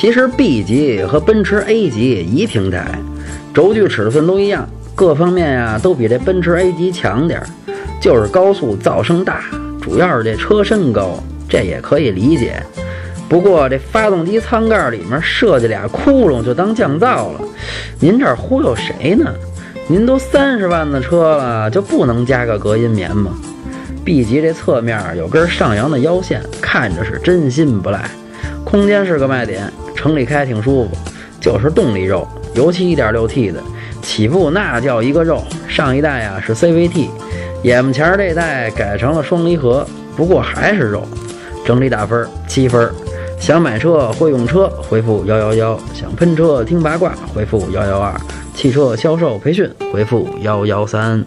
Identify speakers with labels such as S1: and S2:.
S1: 其实 B 级和奔驰 A 级一平台，轴距尺寸都一样，各方面呀都比这奔驰 A 级强点儿，就是高速噪声大，主要是这车身高，这也可以理解。不过这发动机舱盖里面设计俩窟窿就当降噪了，您这忽悠谁呢？您都三十万的车了，就不能加个隔音棉吗？B 级这侧面有根上扬的腰线，看着是真心不赖，空间是个卖点，城里开挺舒服，就是动力肉，尤其 1.6T 的起步那叫一个肉。上一代啊是 CVT，眼前这代改成了双离合，不过还是肉。整体打分七分。想买车会用车，回复幺幺幺；想喷车听八卦，回复幺幺二；汽车销售培训，回复幺幺三。